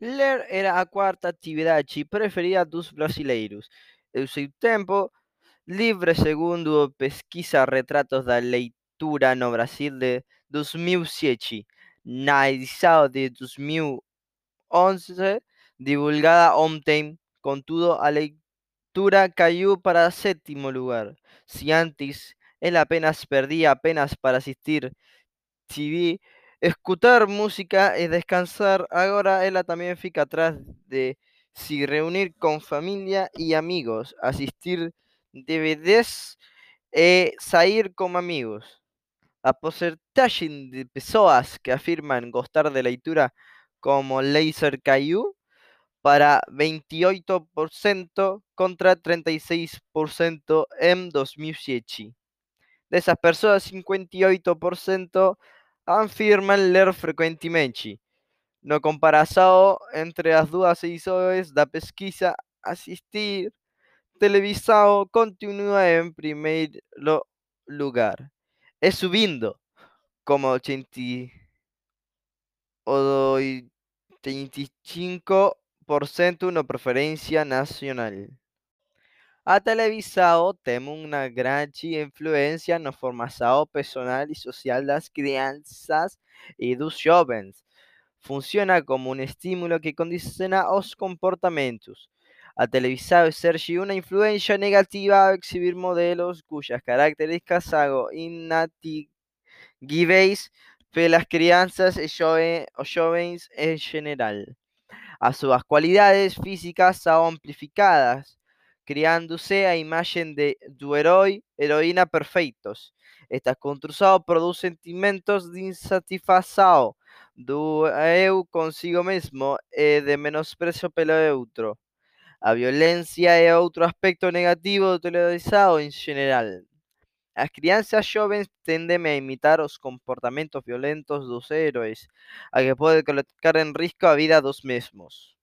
Ler era a quarta atividade preferida dos brasileiros. O tempo livre, segundo pesquisa Retratos da Leitura no Brasil de 2007, na edição de 2011, divulgada ontem, contudo, a leitura caiu para sétimo lugar. Se antes ele apenas perdia apenas para assistir TV, escutar música e descansar, agora ela também fica atrás de se reunir com família e amigos, assistir DVDs e sair com amigos. A porcentagem de pessoas que afirmam gostar de leitura como laser caiu para 28% contra 36% em 2007. Dessas pessoas, 58% afirman ler frecuentemente. No comparação entre as duas edições da pesquisa, assistir televisão continua em primeiro lugar e subindo, como 80 o 85% na preferência nacional. A televisão tem uma grande influência na formação pessoal e social das crianças e dos jovens. Funciona como um estímulo que condiciona os comportamentos. A televisão exerce uma influência negativa ao exibir modelos cujas características são inatingíveis pelas crianças e jovens em geral. As suas qualidades físicas são amplificadas criándose a imagen de herói, heroína perfeitos. Estas construção produz sentimentos de insatisfação do eu consigo mesmo e de menosprezo pelo outro. A violência é outro aspecto negativo do televisão em geral. As crianças jovens tendem a imitar os comportamentos violentos dos heróis, a que pode colocar em risco a vida dos mesmos.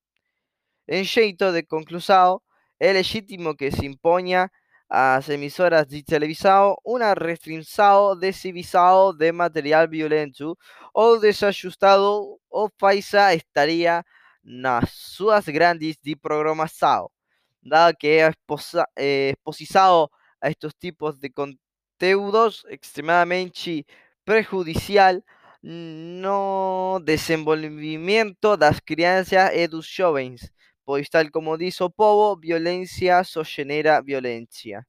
En xeito de conclusão, é legítimo que se imponha às emisoras de televisão uma restrição de exibição de material violento ou desajustado ou falsa estaria nas suas grandes de programação, dado que a exposição a estes tipos de conteúdos extremadamente prejudicial no desenvolvimento das crianças e dos jovens, pois, tal como diz o povo, violência só genera violência.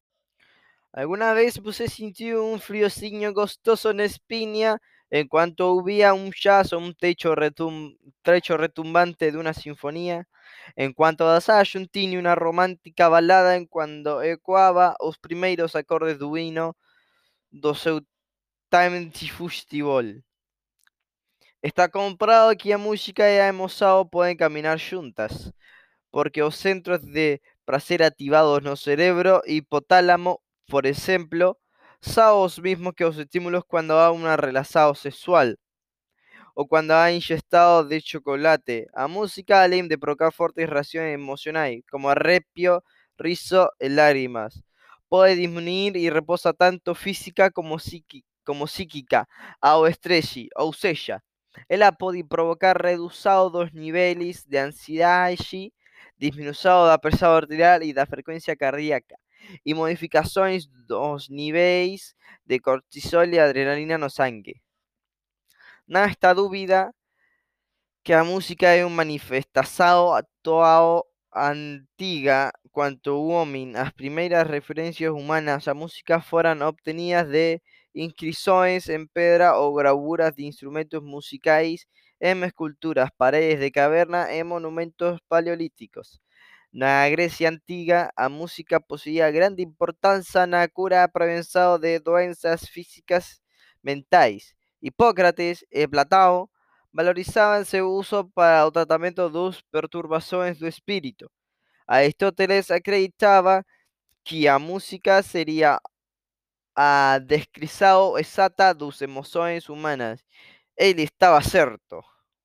Alguma vez você sentiu um friozinho gostoso na espinha enquanto ouvia um jazz ou um techo retum trecho retumbante de uma sinfonia? Enquanto dançava juntinho uma romântica balada enquanto ecoava os primeiros acordes do hino do seu Time Festival. Está comprado que a música e a emoção podem caminhar juntas porque os centros de prazer ativados no cerebro hipotálamo, por exemplo, son os mismos que os estímulos cuando há una relación sexual o cuando há ingestado de chocolate. A música, além de provocar fortes reacciones emocionales como arrepio, riso e lágrimas, puede disminuir y reposa tanto física como, como psíquica ao estresse, ou seja, ela pode provocar redução dos níveis de ansiedade disminución da pressão arterial e da frecuencia cardíaca e modificações dos níveis de cortisol e adrenalina no sangue. Não está dúvida que a música é uma manifestação tão antiga quanto o homem. As primeiras referências humanas à música foram obtenidas de inscrições em pedra ou gravuras de instrumentos musicais em esculturas, paredes de caverna e monumentos paleolíticos. Na Grecia antiga, a música possuía grande importância na cura prevenção de doenças físicas mentais. Hipócrates e Platão valorizavam seu uso para o tratamento das perturbações do espírito. Aristóteles acreditava que a música seria a descrição exata das emoções humanas. Ele estava certo.